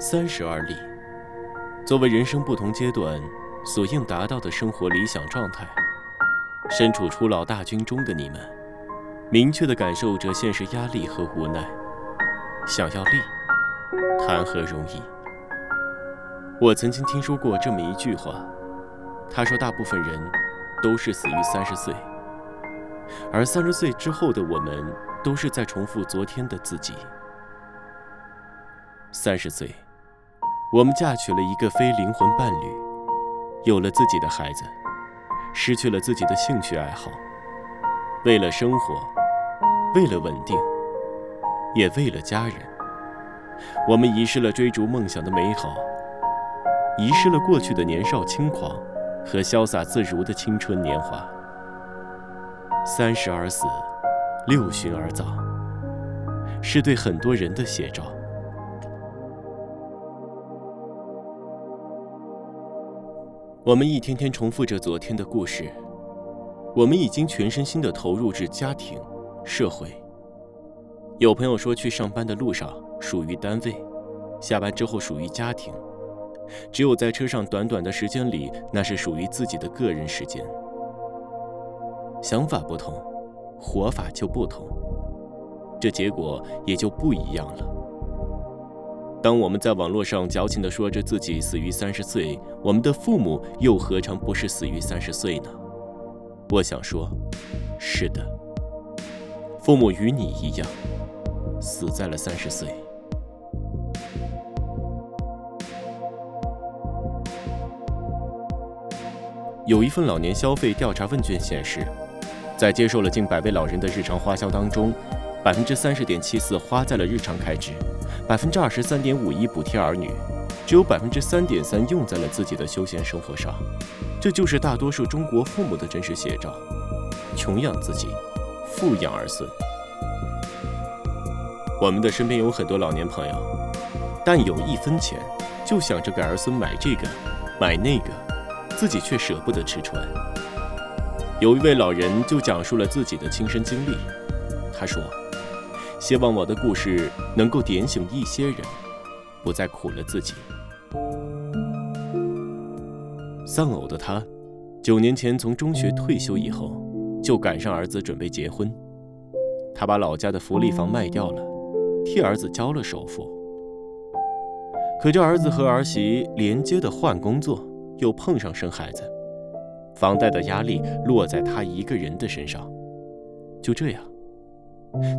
三十而立，作为人生不同阶段所应达到的生活理想状态，身处初老大军中的你们，明确地感受着现实压力和无奈。想要立，谈何容易？我曾经听说过这么一句话，他说：“大部分人都是死于三十岁，而三十岁之后的我们，都是在重复昨天的自己。”三十岁。我们嫁娶了一个非灵魂伴侣，有了自己的孩子，失去了自己的兴趣爱好。为了生活，为了稳定，也为了家人，我们遗失了追逐梦想的美好，遗失了过去的年少轻狂和潇洒自如的青春年华。三十而死，六旬而葬，是对很多人的写照。我们一天天重复着昨天的故事，我们已经全身心的投入至家庭、社会。有朋友说，去上班的路上属于单位，下班之后属于家庭，只有在车上短短的时间里，那是属于自己的个人时间。想法不同，活法就不同，这结果也就不一样了。当我们在网络上矫情地说着自己死于三十岁，我们的父母又何尝不是死于三十岁呢？我想说，是的，父母与你一样，死在了三十岁。有一份老年消费调查问卷显示，在接受了近百位老人的日常花销当中，百分之三十点七四花在了日常开支。百分之二十三点五一补贴儿女，只有百分之三点三用在了自己的休闲生活上，这就是大多数中国父母的真实写照：穷养自己，富养儿孙。我们的身边有很多老年朋友，但有一分钱就想着给儿孙买这个买那个，自己却舍不得吃穿。有一位老人就讲述了自己的亲身经历，他说。希望我的故事能够点醒一些人，不再苦了自己。丧偶的他，九年前从中学退休以后，就赶上儿子准备结婚，他把老家的福利房卖掉了，替儿子交了首付。可这儿子和儿媳连接的换工作，又碰上生孩子，房贷的压力落在他一个人的身上，就这样。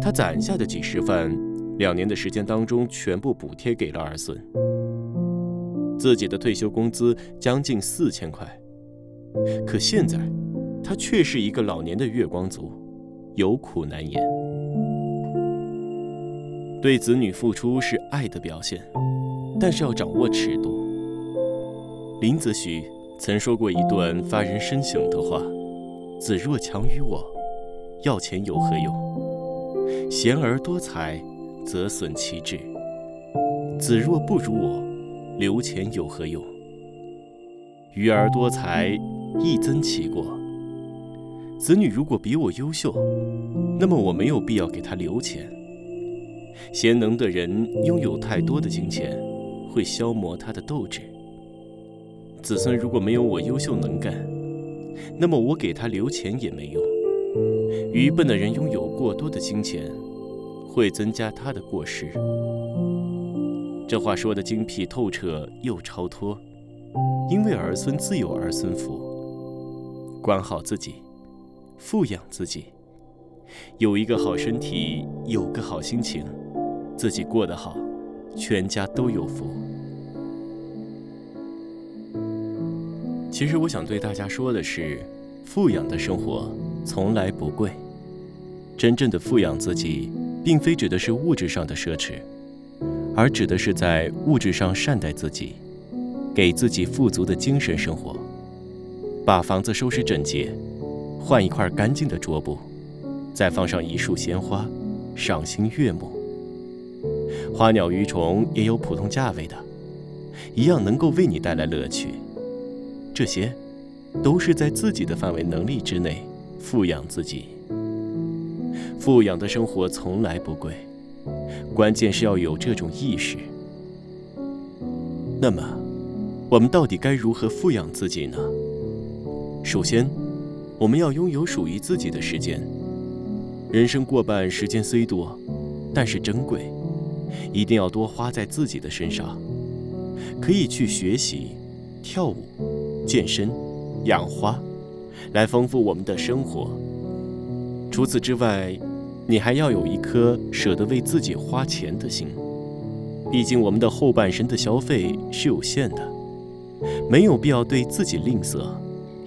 他攒下的几十万，两年的时间当中全部补贴给了儿孙。自己的退休工资将近四千块，可现在他却是一个老年的月光族，有苦难言。对子女付出是爱的表现，但是要掌握尺度。林则徐曾说过一段发人深省的话：“子若强于我，要钱有何用？”贤而多财，则损其志；子若不如我，留钱有何用？愚而多财，亦增其过。子女如果比我优秀，那么我没有必要给他留钱。贤能的人拥有太多的金钱，会消磨他的斗志。子孙如果没有我优秀能干，那么我给他留钱也没用。愚笨的人拥有过多的金钱，会增加他的过失。这话说的精辟透彻又超脱，因为儿孙自有儿孙福。管好自己，富养自己，有一个好身体，有个好心情，自己过得好，全家都有福。其实我想对大家说的是，富养的生活。从来不贵。真正的富养自己，并非指的是物质上的奢侈，而指的是在物质上善待自己，给自己富足的精神生活。把房子收拾整洁，换一块干净的桌布，再放上一束鲜花，赏心悦目。花鸟鱼虫也有普通价位的，一样能够为你带来乐趣。这些，都是在自己的范围能力之内。富养自己，富养的生活从来不贵，关键是要有这种意识。那么，我们到底该如何富养自己呢？首先，我们要拥有属于自己的时间。人生过半时间虽多，但是珍贵，一定要多花在自己的身上。可以去学习、跳舞、健身、养花，来丰富我们的生活。除此之外，你还要有一颗舍得为自己花钱的心。毕竟我们的后半生的消费是有限的，没有必要对自己吝啬，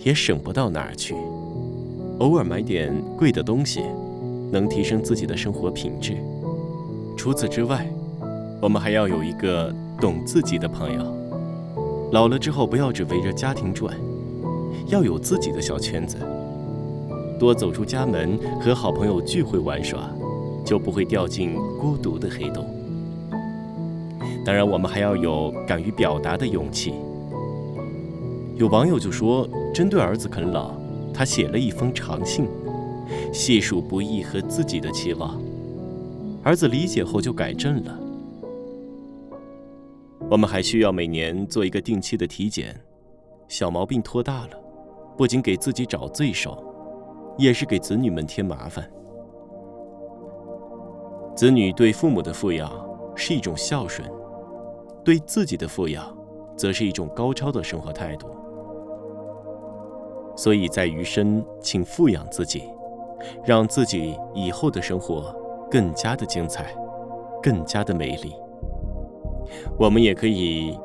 也省不到哪儿去。偶尔买点贵的东西，能提升自己的生活品质。除此之外，我们还要有一个懂自己的朋友。老了之后，不要只围着家庭转，要有自己的小圈子。多走出家门，和好朋友聚会玩耍，就不会掉进孤独的黑洞。当然，我们还要有敢于表达的勇气。有网友就说，针对儿子啃老，他写了一封长信，细数不易和自己的期望。儿子理解后就改正了。我们还需要每年做一个定期的体检，小毛病拖大了，不仅给自己找罪受，也是给子女们添麻烦。子女对父母的富养是一种孝顺。对自己的富养，则是一种高超的生活态度。所以在余生，请富养自己，让自己以后的生活更加的精彩，更加的美丽。我们也可以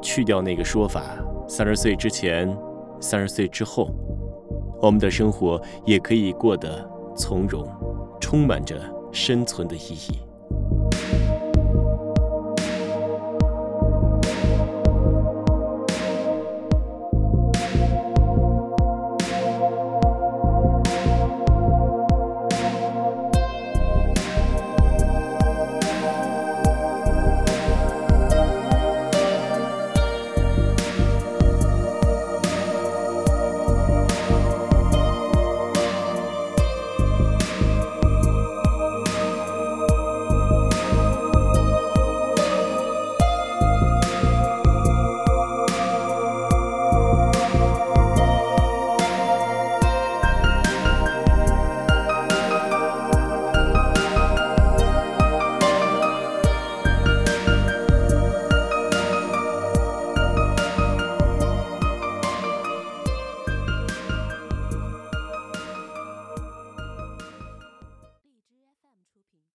去掉那个说法：三十岁之前，三十岁之后，我们的生活也可以过得从容，充满着生存的意义。